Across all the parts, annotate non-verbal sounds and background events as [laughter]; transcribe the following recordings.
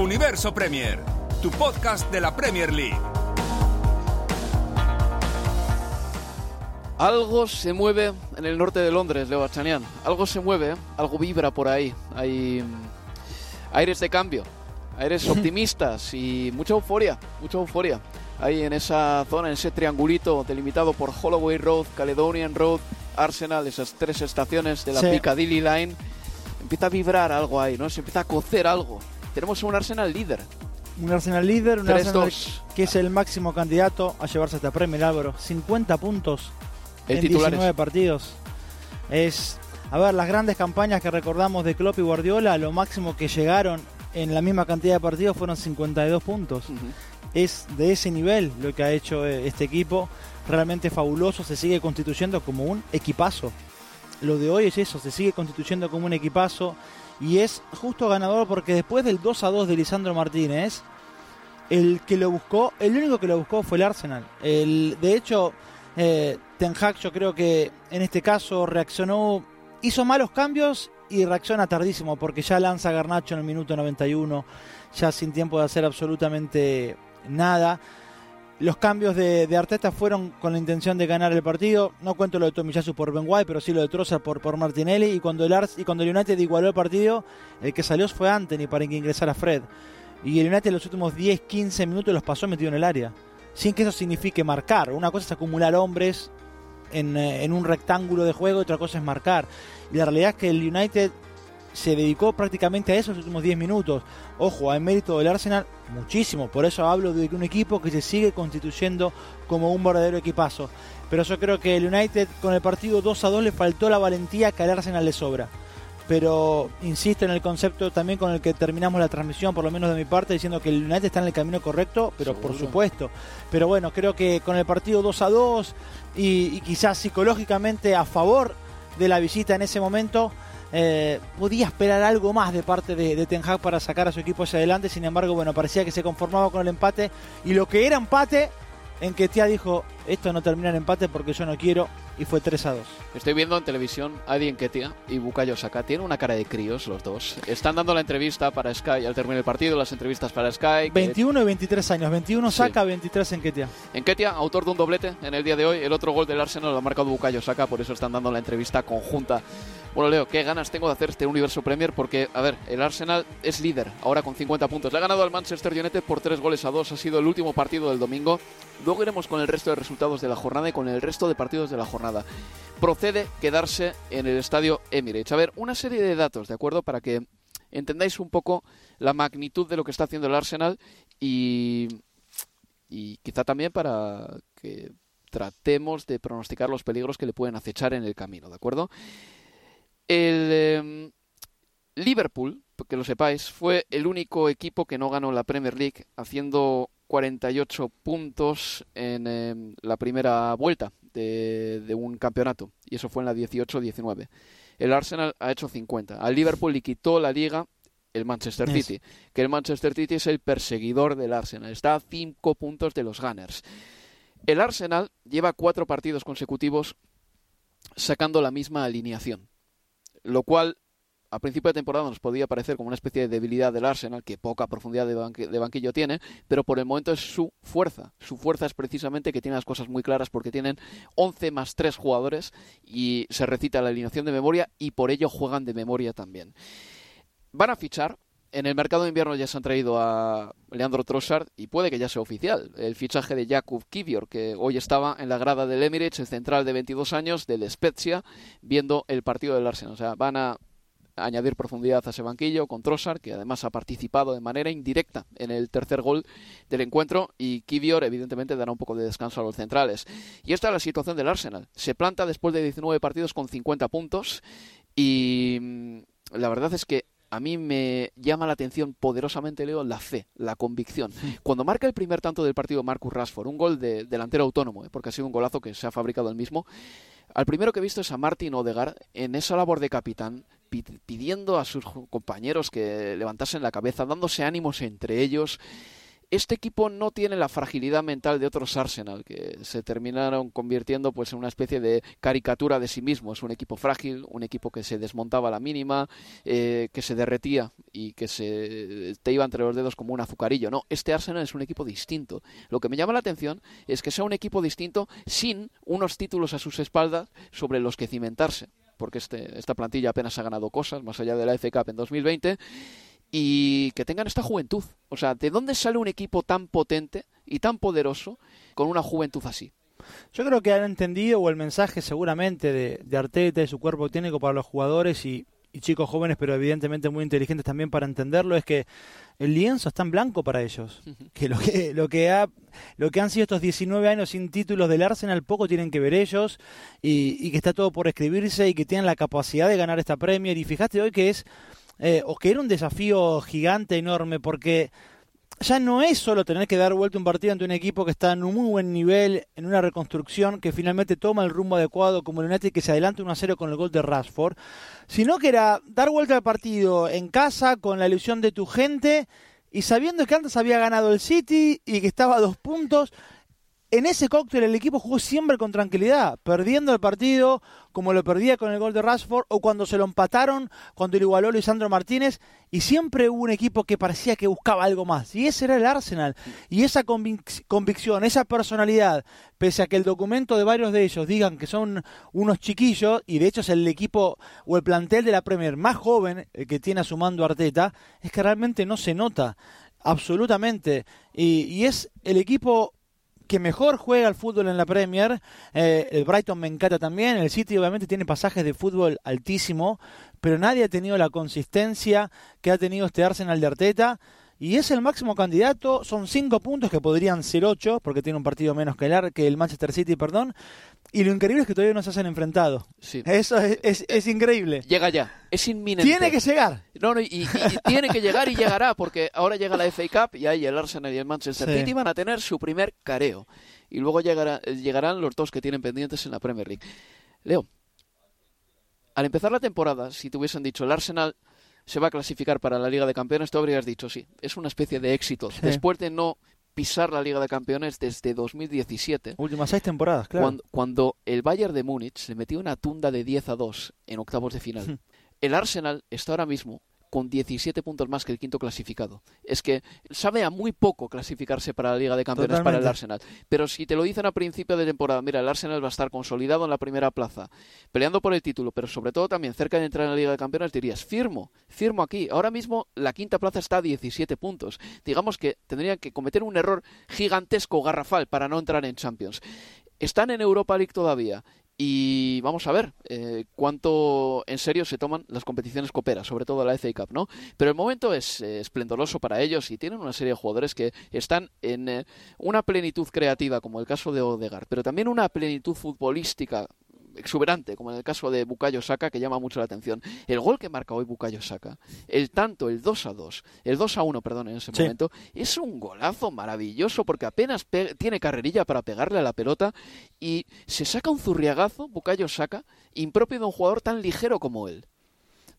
Universo Premier, tu podcast de la Premier League. Algo se mueve en el norte de Londres, Leo Bachanian. Algo se mueve, algo vibra por ahí. Hay mm, aires de cambio, aires [laughs] optimistas y mucha euforia, mucha euforia. Ahí en esa zona, en ese triangulito delimitado por Holloway Road, Caledonian Road, Arsenal, esas tres estaciones de la Sí. Piccadilly Line, empieza a vibrar algo ahí, ¿no? Se empieza a cocer algo. Tenemos un Arsenal líder. Un Arsenal líder, un 3-2. Arsenal que es el máximo candidato a llevarse esta Premier, Álvaro. 50 puntos El en titular 19 partidos. Es, a ver, las grandes campañas que recordamos de Klopp y Guardiola, lo máximo que llegaron en la misma cantidad de partidos fueron 52 puntos. Es de ese nivel lo que ha hecho eh, este equipo. Realmente fabuloso, se sigue constituyendo como un equipazo. Lo de hoy es eso, se sigue constituyendo como un equipazo y es justo ganador porque después del 2 a 2 de Lisandro Martínez, el que lo buscó, el único que lo buscó fue el Arsenal. El, de hecho, eh, Ten Hag yo creo que en este caso reaccionó, hizo malos cambios y reacciona tardísimo porque ya lanza Garnacho en el minuto 91, ya sin tiempo de hacer absolutamente nada. Los cambios de, Arteta fueron con la intención de ganar el partido. No cuento lo de Tomiyasu por Ben pero sí lo de Troza por, por Martinelli. Y cuando, el Ars, y cuando el United igualó el partido, el que salió fue Anthony para que ingresara Fred. Y el United los últimos 10-15 minutos los pasó metido en el área. Sin que eso signifique marcar. Una cosa es acumular hombres en, eh, en un rectángulo de juego, otra cosa es marcar. Y la realidad es que el United se dedicó prácticamente a eso los últimos 10 minutos. Ojo, hay mérito del Arsenal muchísimo. Por eso hablo de un equipo que se sigue constituyendo como un verdadero equipazo. Pero yo creo que el United con el partido 2 a 2 le faltó la valentía que al Arsenal le sobra. Pero insisto en el concepto también con el que terminamos la transmisión, por lo menos de mi parte, diciendo que el United está en el camino correcto, pero por supuesto. Pero bueno, creo que con el partido 2 a 2 y, y quizás psicológicamente a favor de la visita en ese momento, eh, podía esperar algo más de parte de, de Ten Hag para sacar a su equipo hacia adelante. Sin embargo, bueno, parecía que se conformaba con el empate. Y lo que era empate, en que Tia dijo: Esto no termina en empate porque yo no quiero. Y fue 3 a 2. Estoy viendo en televisión a Eddie Nketiah y Bukayo Saka. Tienen una cara de críos los dos. Están dando la entrevista para Sky al terminar el partido, las entrevistas para Sky. que- 21 y 23 años. 21 Sí. saca, 23 en Ketia. Autor de un doblete en el día de hoy. El otro gol del Arsenal lo ha marcado Bukayo Saka, por eso están dando la entrevista conjunta. Bueno, Leo, qué ganas tengo de hacer este Universo Premier porque, a ver, el Arsenal es líder ahora con 50 puntos. Le ha ganado al Manchester United por 3 goles a 2. Ha sido el último partido del domingo. Luego iremos con el resto de resultados de la jornada y con el resto de partidos de la jornada. Procede quedarse en el estadio Emirates. A ver, una serie de datos, ¿de acuerdo? Para que entendáis un poco la magnitud de lo que está haciendo el Arsenal y, y quizá también para que tratemos de pronosticar los peligros que le pueden acechar en el camino, ¿de acuerdo? El em, Liverpool, que lo sepáis, fue el único equipo que no ganó la Premier League, haciendo 48 puntos en em, la primera vuelta de, de un campeonato, y eso fue en la 18-19. El Arsenal ha hecho 50. Al Liverpool le quitó la liga el Manchester. City, que el Manchester City es el perseguidor del Arsenal, está a 5 puntos de los Gunners. El Arsenal lleva cuatro partidos consecutivos sacando la misma alineación, lo cual a principio de temporada nos podía parecer como una especie de debilidad del Arsenal, que poca profundidad de, de, banquillo tiene, pero por el momento es su fuerza. Su fuerza es precisamente que tiene las cosas muy claras porque tienen 11 más 3 jugadores y se recita la alineación de memoria y por ello juegan de memoria también. Van a fichar, en el mercado de invierno ya se han traído a Leandro Trossard y puede que ya sea oficial el fichaje de Jakub Kivior, que hoy estaba en la grada del Emirates, el central de 22 años del Spezia, viendo el partido del Arsenal. O sea, van a añadir profundidad a ese banquillo con Trossard, que además ha participado de manera indirecta en el tercer gol del encuentro, y Kivior evidentemente dará un poco de descanso a los centrales. Y esta es la situación del Arsenal. Se planta después de 19 partidos con 50 puntos y mm, la verdad es que a mí me llama la atención poderosamente, Leo, la fe, la convicción. Cuando marca el primer tanto del partido Marcus Rashford, un gol de delantero autónomo, ¿eh? porque ha sido un golazo que se ha fabricado el mismo, al primero que he visto es a Martin Odegar en esa labor de capitán, pidiendo a sus compañeros que levantasen la cabeza, dándose ánimos entre ellos este equipo no tiene la fragilidad mental de otros Arsenal, que se terminaron convirtiendo pues, en una especie de caricatura de sí mismo. Es un equipo frágil, un equipo que se desmontaba a la mínima, eh, que se derretía y que se te iba entre los dedos como un azucarillo. No, este Arsenal es un equipo distinto. Lo que me llama la atención es que sea un equipo distinto sin unos títulos a sus espaldas sobre los que cimentarse porque este, esta plantilla apenas ha ganado cosas, más allá de la Cup en 2020, y que tengan esta juventud. O sea, ¿de dónde sale un equipo tan potente y tan poderoso con una juventud así? Yo creo que han entendido, o el mensaje seguramente de, de Arteta y su cuerpo técnico para los jugadores y, chicos jóvenes, pero evidentemente muy inteligentes también para entenderlo, es que el lienzo está en blanco para ellos. Que lo que, lo que, ha, lo que han sido estos 19 años sin títulos del Arsenal, poco tienen que ver ellos, y, y que está todo por escribirse y que tienen la capacidad de ganar esta Premier. Y fíjate hoy que es eh, o que era un desafío gigante, enorme, porque ya no es solo tener que dar vuelta un partido ante un equipo que está en un muy buen nivel, en una reconstrucción, que finalmente toma el rumbo adecuado como el United que se adelanta 1 a 0 con el gol de Rashford, sino que era dar vuelta al partido en casa con la ilusión de tu gente y sabiendo que antes había ganado el City y que estaba a dos puntos en ese cóctel el equipo jugó siempre con tranquilidad, perdiendo el partido como lo perdía con el gol de Rashford o cuando se lo empataron cuando lo igualó Lisandro Martínez y siempre hubo un equipo que parecía que buscaba algo más y ese era el Arsenal. Y esa convicción, esa personalidad, pese a que el documento de varios de ellos digan que son unos chiquillos y de hecho es el equipo o el plantel de la Premier más joven que tiene a su mando Arteta, es que realmente no se nota absolutamente. Y es el equipo que mejor juega al fútbol en la Premier. Eh, el Brighton me encanta también. El City obviamente tiene pasajes de fútbol altísimo, pero nadie ha tenido la consistencia que ha tenido este Arsenal de Arteta. Y es el máximo candidato, son cinco puntos que podrían ser ocho, porque tiene un partido menos que el, que el Manchester City, perdón. Y lo increíble es que todavía no se hacen enfrentado. Sí. Eso es, es, increíble. Llega ya, es inminente. Tiene que llegar. No, no, y, tiene que llegar y llegará, porque ahora llega la FA Cup y ahí el Arsenal y el Manchester City van a tener su primer careo. Y luego llegará, llegarán los dos que tienen pendientes en la Premier League. Leo, al empezar la temporada, si te hubiesen dicho el Arsenal se va a clasificar para la Liga de Campeones, tú habrías dicho sí. Es una especie de éxito. Después de no pisar la Liga de Campeones desde 2017. Últimas seis temporadas, claro. Cuando, cuando el Bayern de Múnich se metió una tunda de 10 a 2 en octavos de final. El Arsenal está ahora mismo con 17 puntos más que el quinto clasificado. Es que sabe a muy poco clasificarse para la Liga de Campeones para el Arsenal. Pero si te lo dicen a principio de temporada, mira, el Arsenal va a estar consolidado en la primera plaza, peleando por el título, pero sobre todo también cerca de entrar en la Liga de Campeones, dirías, firmo, firmo aquí. Ahora mismo la quinta plaza está a 17 puntos. Digamos que tendrían que cometer un error gigantesco, garrafal, para no entrar en Champions. Están en Europa League todavía y vamos a ver eh, cuánto en serio se toman las competiciones coperas, sobre todo la FA Cup, ¿no? Pero el momento es eh, esplendoroso para ellos y tienen una serie de jugadores que están en eh, una plenitud creativa, como el caso de Odegar, pero también una plenitud futbolística exuberante, como en el caso de Bukayo Saka, que llama mucho la atención. El gol que marca hoy Bukayo Saka, el tanto, el 2 a 2, el 2 a 1, perdón, en ese momento, es un golazo maravilloso porque apenas tiene carrerilla para pegarle a la pelota y se saca un zurriagazo, Bukayo Saka, impropio de un jugador tan ligero como él.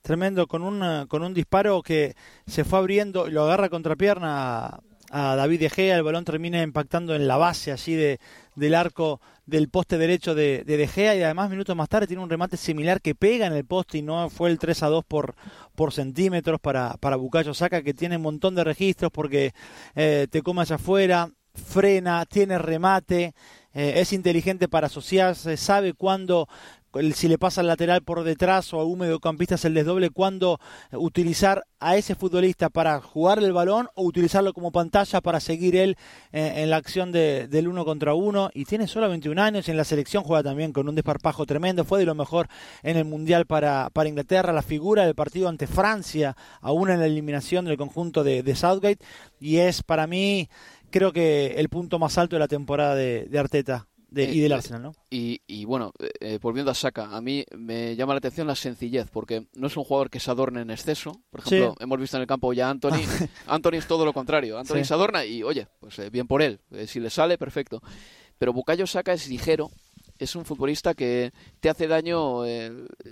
Tremendo, con un, con un disparo que se fue abriendo y lo agarra contra pierna a David De Gea, el balón termina impactando en la base así de, del arco del poste derecho de, de, Gea. Y además minutos más tarde tiene un remate similar que pega en el poste y no fue el 3 a 2 por, por centímetros para, para Bucayo Saca que tiene un montón de registros porque eh, te come hacia afuera, frena, tiene remate, eh, es inteligente para asociarse, sabe cuándo si le pasa al lateral por detrás o a un mediocampista es el desdoble, cuándo utilizar a ese futbolista para jugarle el balón o utilizarlo como pantalla para seguir él eh, en la acción de, del uno contra uno. Y tiene solo 21 años y en la selección juega también con un desparpajo tremendo. Fue de lo mejor en el Mundial para, para Inglaterra, la figura del partido ante Francia, aún en la eliminación del conjunto de Southgate. Y es para mí creo que el punto más alto de la temporada de, Arteta. De, y del eh, Arsenal, ¿no? Y, bueno, eh, volviendo a Saka, a mí me llama la atención la sencillez, porque no es un jugador que se adorne en exceso. Por ejemplo, hemos visto en el campo ya a Anthony. [laughs] Anthony es todo lo contrario. Anthony se adorna y, oye, pues eh, bien por él. si le sale, perfecto. Pero Bukayo Saka es ligero, es un futbolista que te hace daño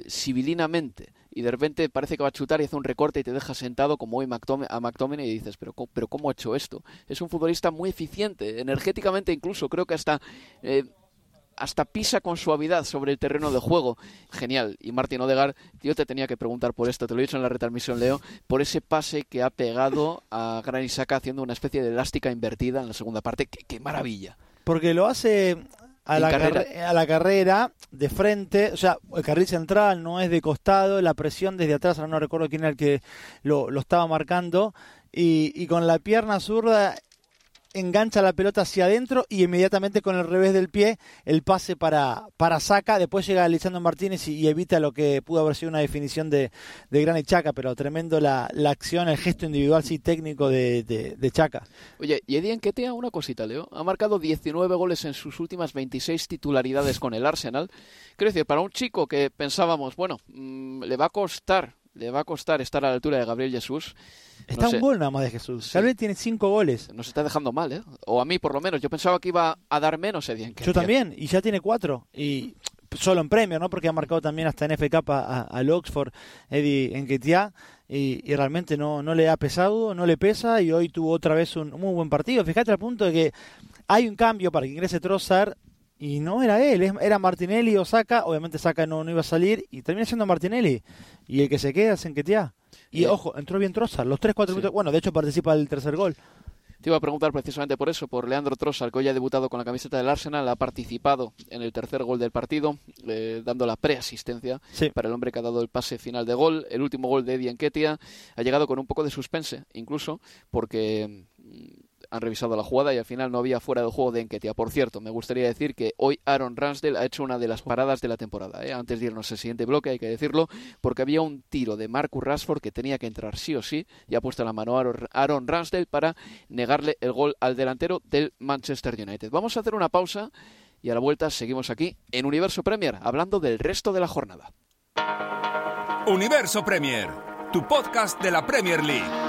civilinamente y de repente parece que va a chutar y hace un recorte y te deja sentado como hoy a McTominay y dices, pero, pero ¿cómo ha hecho esto? Es un futbolista muy eficiente, energéticamente incluso, creo que hasta... Eh, hasta pisa con suavidad sobre el terreno de juego. Genial. Y Martín Odegar, yo te tenía que preguntar por esto, te lo he dicho en la retransmisión, Leo, por ese pase que ha pegado a Gran Isaka haciendo una especie de elástica invertida en la segunda parte. qué maravilla! Porque lo hace a la, carrera. a la carrera de frente, o sea, el carril central no es de costado, la presión desde atrás, ahora no recuerdo quién era el que lo, lo estaba marcando, y, y con la pierna zurda engancha la pelota hacia adentro y inmediatamente con el revés del pie el pase para, para Saca. Después llega Lisandro Martínez y, evita lo que pudo haber sido una definición de, de Gran Chaca, pero tremendo la, la, acción, el gesto individual sí técnico de, de, Chaca. Oye, y Eddie Enquetea, una cosita, Leo. Ha marcado 19 goles en sus últimas 26 titularidades con el Arsenal. Quiero decir, para un chico que pensábamos, bueno, mm, le va a costar, le va a costar estar a la altura de Gabriel Jesús Está un gol nada más de Jesús. Gabriel tiene cinco goles. Nos está dejando mal, ¿eh? O a mí, por lo menos. Yo pensaba que iba a dar menos Eddie Yo también, y ya tiene cuatro. Y solo en premio, ¿no? Porque ha marcado también hasta en FK al Oxford, Eddie Enquetia. Y, y, realmente no, no le ha pesado, no le pesa. Y hoy tuvo otra vez un muy buen partido. Fíjate al punto de que hay un cambio para que ingrese Trossard y no era él, era Martinelli o Saca, obviamente Saca no, no iba a salir y termina siendo Martinelli. Y el que se queda es Enquetia. Y ojo, entró bien Trossard, los 3-4 minutos. Bueno, de hecho participa el tercer gol. Te iba a preguntar precisamente por eso, por Leandro Trossard, que hoy ha debutado con la camiseta del Arsenal, ha participado en el tercer gol del partido, eh, dando la preasistencia para el hombre que ha dado el pase final de gol. El último gol de Eddie Enquetia ha llegado con un poco de suspense, incluso, porque mm, han revisado la jugada y al final no había fuera de juego de Enquetia. Por cierto, me gustaría decir que hoy Aaron Ramsdale ha hecho una de las paradas de la temporada. ¿eh? Antes de irnos al siguiente bloque, hay que decirlo, porque había un tiro de Marcus Rashford que tenía que entrar sí o sí y ha puesto la mano a Aaron Ramsdale para negarle el gol al delantero del Manchester United. Vamos a hacer una pausa y a la vuelta seguimos aquí en Universo Premier hablando del resto de la jornada. Universo Premier, tu podcast de la Premier League.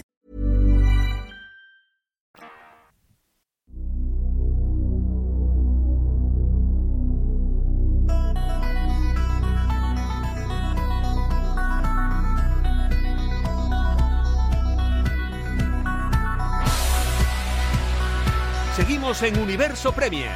Seguimos en Universo Premier.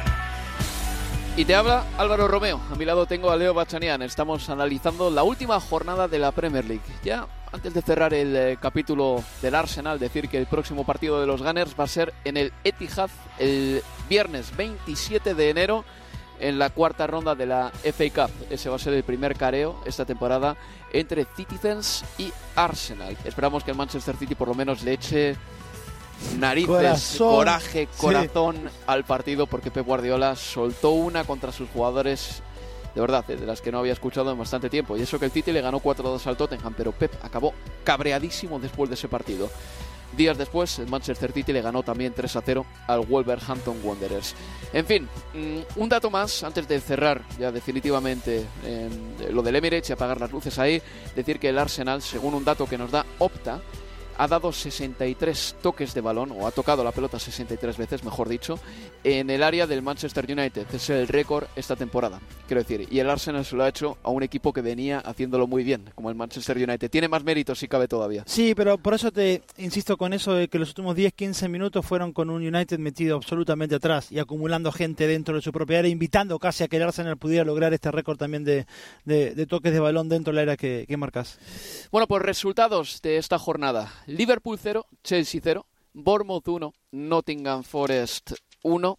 Y te habla Álvaro Romeo. A mi lado tengo a Leo Bachanian. Estamos analizando la última jornada de la Premier League. Ya antes de cerrar el eh, capítulo del Arsenal, decir que el próximo partido de los Gunners va a ser en el Etihad el viernes 27 de enero en la cuarta ronda de la FA Cup. Ese va a ser el primer careo esta temporada entre Citizens y Arsenal. Esperamos que el Manchester City por lo menos le eche narices, Corazón. coraje, Sí. corazón al partido porque Pep Guardiola soltó una contra sus jugadores de verdad, de las que no había escuchado en bastante tiempo. Y eso que el City le ganó 4-2 al Tottenham, pero Pep acabó cabreadísimo después de ese partido. Días después, el Manchester City le ganó también 3-0 al Wolverhampton Wanderers. En fin, mm, un dato más antes de cerrar ya definitivamente eh, lo del Emirates y apagar las luces ahí. Decir que el Arsenal, según un dato que nos da Opta, ha dado 63 toques de balón, o ha tocado la pelota 63 veces, mejor dicho, en el área del Manchester United. Es el récord esta temporada, quiero decir. Y el Arsenal se lo ha hecho a un equipo que venía haciéndolo muy bien, como el Manchester United. Tiene más méritos si cabe todavía. Sí, pero por eso te insisto con eso de que los últimos 10-15 minutos fueron con un United metido absolutamente atrás y acumulando gente dentro de su propia área, invitando casi a que el Arsenal pudiera lograr este récord también de, de- de toques de balón dentro del área que, que marcas. Bueno, pues resultados de esta jornada. Liverpool 0, Chelsea 0, Bournemouth 1, Nottingham Forest 1,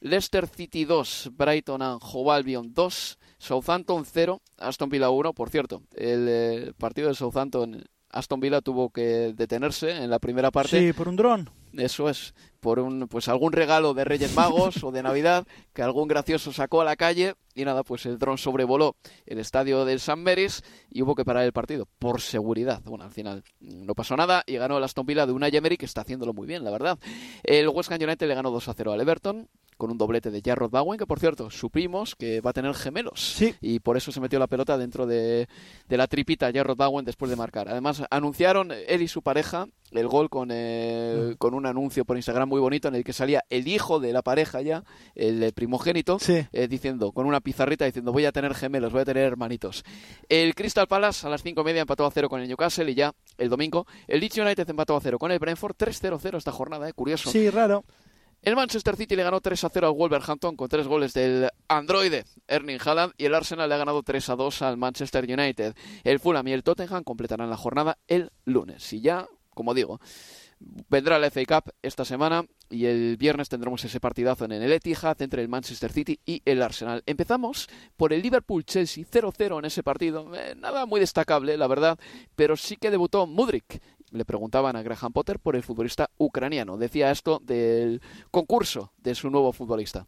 Leicester City 2, Brighton and Hove Albion 2, Southampton 0, Aston Villa 1. Por cierto, el eh, partido de Southampton, Aston Villa tuvo que detenerse en la primera parte. Sí, por un dron. Eso es, por un pues algún regalo de Reyes Magos o de Navidad que algún gracioso sacó a la calle y nada, pues el dron sobrevoló el estadio del San Mary's y hubo que parar el partido por seguridad. Bueno, al final mm, no pasó nada y ganó el Aston Villa de una Emery que está haciéndolo muy bien, la verdad. El West Ham United le ganó 2 a 0 al Everton con un doblete de Jarrod Bowen, que por cierto, supimos que va a tener gemelos. Sí. Y por eso se metió la pelota dentro de, de la tripita Jarrod Bowen después de marcar. Además, anunciaron él y su pareja el gol con, eh, con un anuncio por Instagram muy bonito en el que salía el hijo de la pareja ya, el primogénito, Sí. eh, diciendo, con una pizarrita diciendo voy a tener gemelos, voy a tener hermanitos. El Crystal Palace a las cinco y media empató a cero con el Newcastle y ya el domingo el Leeds United empató a cero con el Brentford 3-0-0 esta jornada, eh, curioso. Sí, raro. El Manchester City le ganó 3 a 0 al Wolverhampton con tres goles del androide Erling Haaland y el Arsenal le ha ganado 3 a 2 al Manchester United. El Fulham y el Tottenham completarán la jornada el lunes. Y ya, como digo, vendrá la FA Cup esta semana y el viernes tendremos ese partidazo en el Etihad entre el Manchester City y el Arsenal. Empezamos por el Liverpool-Chelsea 0-0 en ese partido. Eh, nada muy destacable, la verdad, pero sí que debutó Mudrik. Le preguntaban a Graham Potter por el futbolista ucraniano. Decía esto del concurso de su nuevo futbolista.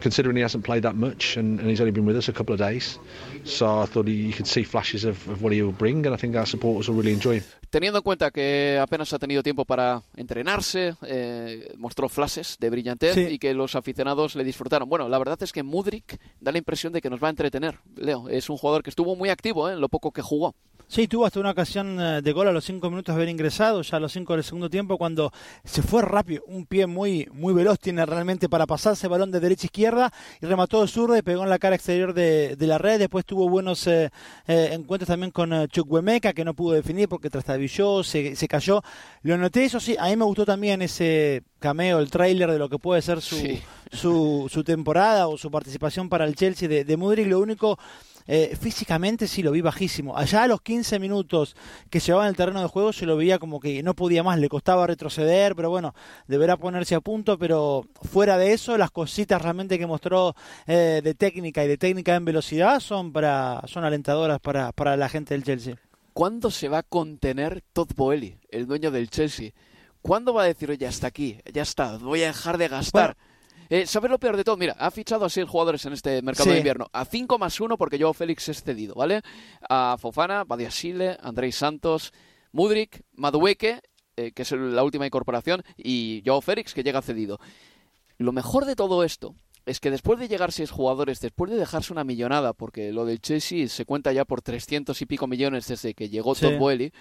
Considering he hasn't played that much and, and he's only been with us a couple of days. So I thought he, you could see flashes of, of what he will bring, and I think our supporters will really enjoy him. Teniendo en cuenta que apenas ha tenido tiempo para entrenarse, eh, mostró flashes de brillantez Sí. y que los aficionados le disfrutaron. Bueno, la verdad es que Mudrik da la impresión de que nos va a entretener. Leo, es un jugador que estuvo muy activo ¿eh? en lo poco que jugó. Sí, tuvo hasta una ocasión eh, de gol a los cinco minutos de haber ingresado, ya a los cinco del segundo tiempo, cuando se fue rápido, un pie muy muy veloz tiene realmente para pasarse balón de derecha a izquierda y remató de zurda y pegó en la cara exterior de, de la red. Después tuvo buenos eh, eh, encuentros también con eh, Chukwuemeka, que no pudo definir porque trastabilló, se, se cayó. Lo noté, eso sí, a mí me gustó también ese cameo, el tráiler de lo que puede ser su, Sí. su, su temporada o su participación para el Chelsea de, de Mudryk. Lo único eh, físicamente sí lo vi bajísimo. Allá a los 15 minutos que llevaba en el terreno de juego se lo veía como que no podía más, le costaba retroceder, pero bueno, deberá ponerse a punto, pero fuera de eso, las cositas realmente que mostró eh, de técnica y de técnica en velocidad son para son alentadoras para, para la gente del Chelsea. ¿cuándo se va a contener Todd Boehly, el dueño del Chelsea? ¿Cuándo va a decir, oye, hasta aquí, ya está, voy a dejar de gastar? Eh, ¿Sabes lo peor de todo? Mira, ha fichado a seis jugadores en este mercado de invierno. A 5 más 1 porque Joao Félix es cedido, ¿vale? A Fofana, Badiasile, Andrei Santos, Mudrik, Madueke, eh, que es la última incorporación, y Joao Félix, que llega cedido. Lo mejor de todo esto es que después de llegar seis jugadores, después de dejarse una millonada, porque lo del Chelsea se cuenta ya por 300 y pico millones desde que llegó Todd Boehly,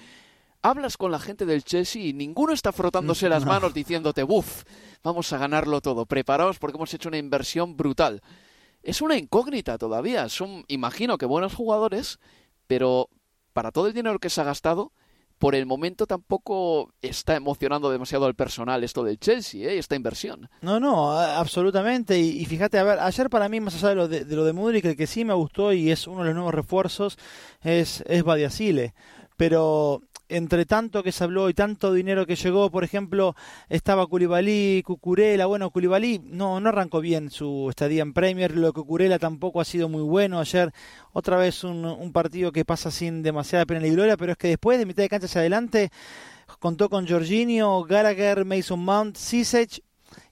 hablas con la gente del Chelsea y ninguno está frotándose las [laughs] manos diciéndote, buf, vamos a ganarlo todo, preparaos porque hemos hecho una inversión brutal. Es una incógnita todavía, son, imagino que buenos jugadores, pero para todo el dinero que se ha gastado, por el momento tampoco está emocionando demasiado al personal esto del Chelsea, ¿eh? esta inversión. No, no, absolutamente. Y, fíjate, a ver, ayer para mí, más allá de lo de, de lo de Mudrik, el que sí me gustó y es uno de los nuevos refuerzos es, es Badiasile. Pero entre tanto que se habló y tanto dinero que llegó, por ejemplo, estaba Culibalí, Cucurela, bueno, Culibalí no, no arrancó bien su estadía en Premier, lo que Cucurela tampoco ha sido muy bueno, ayer otra vez un, un partido que pasa sin demasiada pena y gloria, pero es que después de mitad de cancha hacia adelante contó con Jorginho, Gallagher, Mason Mount, Sisech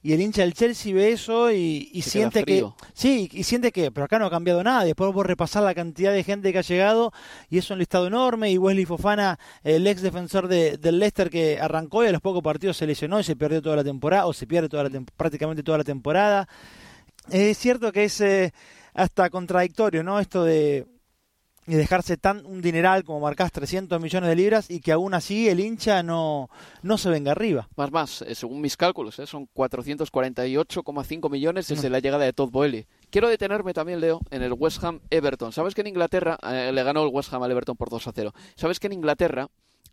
y el hincha del Chelsea ve eso y, siente que sí y siente que pero acá no ha cambiado nada. Después vos repasar la cantidad de gente que ha llegado y es un listado enorme y Wesley Fofana el ex defensor de, del Leicester que arrancó y a los pocos partidos se lesionó y se perdió toda la temporada o se pierde toda la prácticamente toda la temporada. Es cierto que es eh, hasta contradictorio no esto de y dejarse tan un dineral como marcás 300 millones de libras y que aún así el hincha no, no se venga arriba. Más, más, eh, según mis cálculos, eh, son 448,5 millones desde la llegada de Todd Boehly. Quiero detenerme también, Leo, en el West Ham Everton. ¿Sabes que en Inglaterra eh, le ganó el West Ham al Everton por 2 a 0? ¿Sabes que en Inglaterra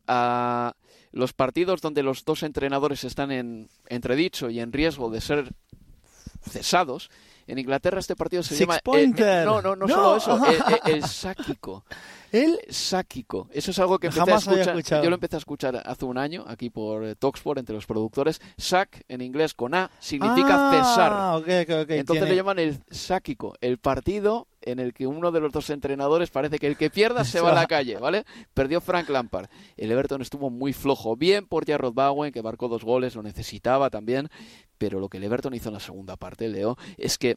a los partidos donde los dos entrenadores están en entredicho y en riesgo de ser cesados, en Inglaterra este partido se llama... no, no, no, solo eso, el, [laughs] sáquico. El sáquico. Eso es algo que empecé a escuchar. Yo lo empecé a escuchar hace un año aquí por eh, Talksport entre los productores. Sac en inglés con A significa ah, cesar. Entonces le llaman el sáquico, el partido en el que uno de los dos entrenadores parece que el que pierda se va a la calle, ¿vale? Perdió Frank Lampard. El Everton estuvo muy flojo. Bien por Jarrod Bowen, que marcó dos goles, lo necesitaba también. Pero lo que el Everton hizo en la segunda parte, Leo, es que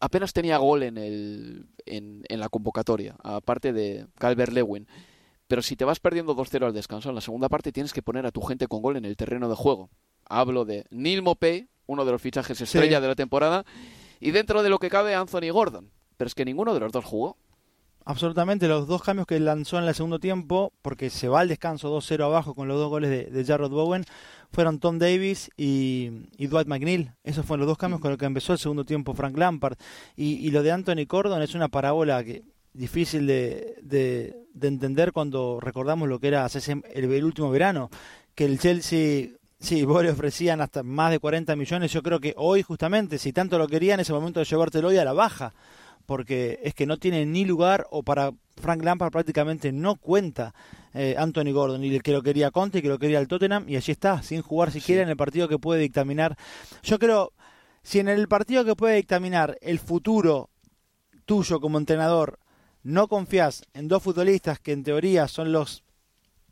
apenas tenía gol en, el, en, en la convocatoria, aparte de Calvert Lewin. Pero si te vas perdiendo 2-0 al descanso, en la segunda parte tienes que poner a tu gente con gol en el terreno de juego. Hablo de Neil Mopey, uno de los fichajes estrella de la temporada, y dentro de lo que cabe Anthony Gordon, pero es que ninguno de los dos jugó. Absolutamente, los dos cambios que lanzó en el segundo tiempo, porque se va al descanso 2-0 abajo con los dos goles de, de Jarrod Bowen, fueron Tom Davis y, Dwight McNeil. Esos fueron los dos cambios con los que empezó el segundo tiempo Frank Lampard. Y, lo de Anthony Gordon es una parábola que difícil de, de, entender cuando recordamos lo que era el, el último verano, que el Chelsea Sí, vos le ofrecían hasta más de 40 millones. Yo creo que hoy, justamente, si tanto lo querían, ese momento de llevártelo hoy a la baja porque es que no tiene ni lugar o para Frank Lampard prácticamente no cuenta eh, Anthony Gordon y el que lo quería Conte y que lo quería el Tottenham y allí está, sin jugar siquiera en el partido que puede dictaminar. Yo creo, si en el partido que puede dictaminar el futuro tuyo como entrenador no confías en dos futbolistas que en teoría son los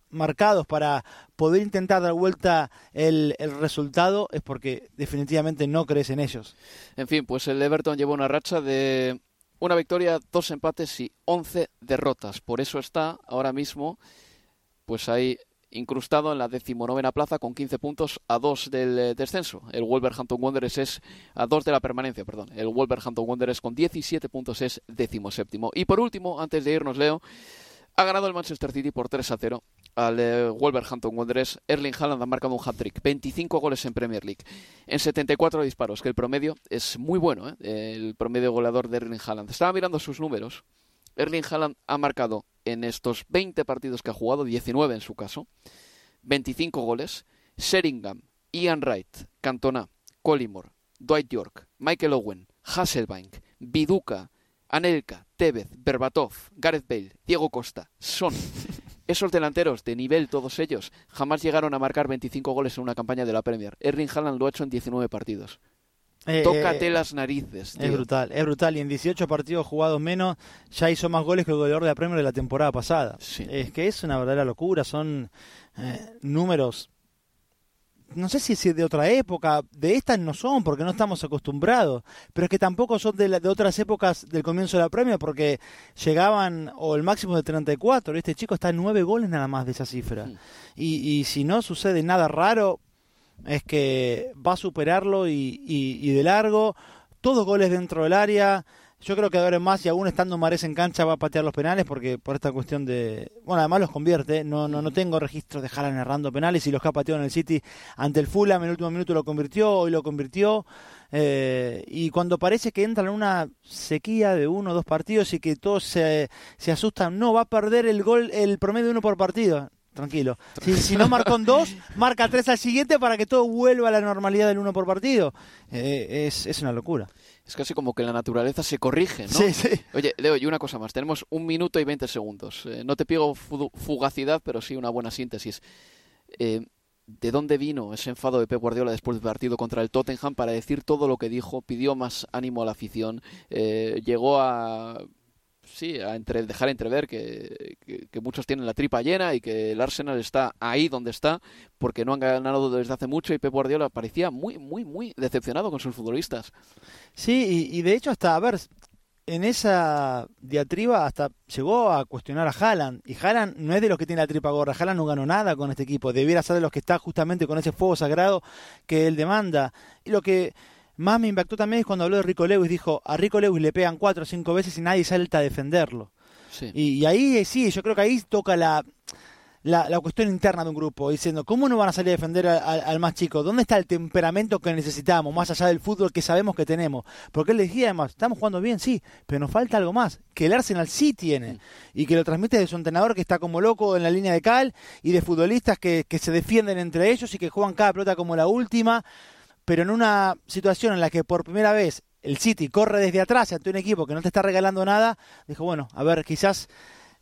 marcados para poder intentar dar vuelta el, el, resultado es porque definitivamente no crees en ellos. En fin, pues el Everton lleva una racha de una victoria, dos empates y once derrotas. Por eso está ahora mismo, pues ahí incrustado en la decimonovena plaza con 15 puntos a dos del eh, descenso. El Wolverhampton Wanderers es a dos de la permanencia, perdón. El Wolverhampton Wanderers con 17 puntos es decimoséptimo. Y por último, antes de irnos, Leo, ha ganado el Manchester City por 3 a 0 al eh, Wolverhampton Wanderers. Erling Haaland ha marcado un hat-trick, 25 goles en Premier League, en 74 disparos, que el promedio es muy bueno, ¿eh? el promedio goleador de Erling Haaland. Estaba mirando sus números. Erling Haaland ha marcado en estos 20 partidos que ha jugado, 19 en su caso, 25 goles. Sheringham, Ian Wright, Cantona, Collymore, Dwight York, Michael Owen, Hasselbank, Viduka, Anelka, Tevez, Berbatov, Gareth Bale, Diego Costa, son esos delanteros de nivel, todos ellos, jamás llegaron a marcar 25 goles en una campaña de la Premier. Erling Haaland lo ha hecho en 19 partidos. Eh, Tócate eh, las narices. Es brutal, es brutal. Y en 18 partidos jugados menos, ya hizo más goles que el goleador de la Premier de la temporada pasada. Sí. Es que es una verdadera locura. Son eh, números. No sé si es de otra época, de estas no son porque no estamos acostumbrados, pero es que tampoco son de, la- de otras épocas del comienzo de la Premier porque llegaban o el máximo de 34. Este chico está en 9 goles nada más de esa cifra. Y, y si no sucede nada raro, es que va a superarlo y, y- y de largo. Todos goles dentro del área. Yo creo que ahora en más, y aún estando Mares en cancha, va a patear los penales porque por esta cuestión de. Bueno, además los convierte. No, no, no tengo registros de Haaland errando penales y los que ha pateado en el City ante el Fulham en el último minuto lo convirtió, hoy lo convirtió. Eh, y cuando parece que entra en una sequía de uno o dos partidos y que todos se, se asustan, no, va a perder el gol, el promedio de uno por partido. Tranquilo. Si, si no marcó en dos, [laughs] marca tres al siguiente para que todo vuelva a la normalidad del uno por partido. Eh, es, es una locura. Es casi como que la naturaleza se corrige, ¿no? Sí, sí. Oye, Leo, y una cosa más. Tenemos un minuto y 20 segundos. Eh, no te pido fu- fugacidad, pero sí una buena síntesis. Eh, ¿De dónde vino ese enfado de Pep Guardiola después del partido contra el Tottenham para decir todo lo que dijo? Pidió más ánimo a la afición. eh, llegó a... Sí, a entre, dejar entrever que, que- muchos tienen la tripa llena y que el Arsenal está ahí donde está porque no han ganado desde hace mucho y Pep Guardiola parecía muy, muy, muy decepcionado con sus futbolistas. Sí, y, de hecho hasta, a ver, en esa diatriba hasta llegó a cuestionar a Haaland. Y Haaland no es de los que tiene la tripa gorda. Haaland no ganó nada con este equipo. Debiera ser de los que está justamente con ese fuego sagrado que él demanda. Y lo que más me impactó también es cuando habló de Rico Lewis. Dijo, a Rico Lewis le pegan cuatro o cinco veces y nadie salta a defenderlo. Sí. Y, y ahí eh, sí, yo creo que ahí toca la, la, la cuestión interna de un grupo, diciendo, ¿cómo no van a salir a defender al, más chico? ¿Dónde está el temperamento que necesitamos, más allá del fútbol que sabemos que tenemos? Porque él decía además, estamos jugando bien, sí, pero nos falta algo más, que el Arsenal sí tiene, y que lo transmite de su entrenador que está como loco en la línea de cal, y de futbolistas que, que se defienden entre ellos y que juegan cada pelota como la última, pero en una situación en la que por primera vez el City corre desde atrás ante un equipo que no te está regalando nada, dijo, bueno, a ver, quizás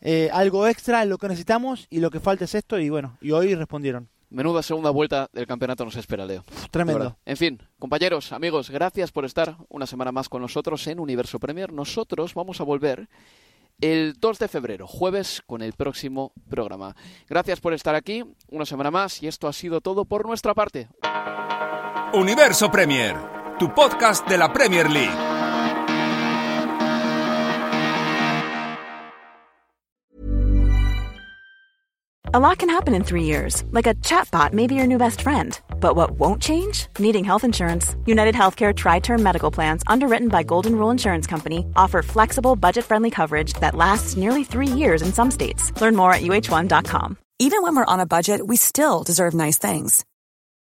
eh, algo extra es lo que necesitamos y lo que falta es esto, y bueno, y hoy respondieron. Menuda segunda vuelta del campeonato nos espera, Leo. Tremendo. En fin, compañeros, amigos, gracias por estar una semana más con nosotros en Universo Premier. Nosotros vamos a volver el 2 de febrero, jueves, con el próximo programa. Gracias por estar aquí una semana más y esto ha sido todo por nuestra parte. Universo Premier, tu podcast de la Premier League. A lot can happen in three years, like a chatbot may be your new best friend. But what won't change? Needing health insurance. United Healthcare Tri Term Medical Plans, underwritten by Golden Rule Insurance Company, offer flexible, budget friendly coverage that lasts nearly three years in some states. Learn more at uh1.com. Even when we're on a budget, we still deserve nice things.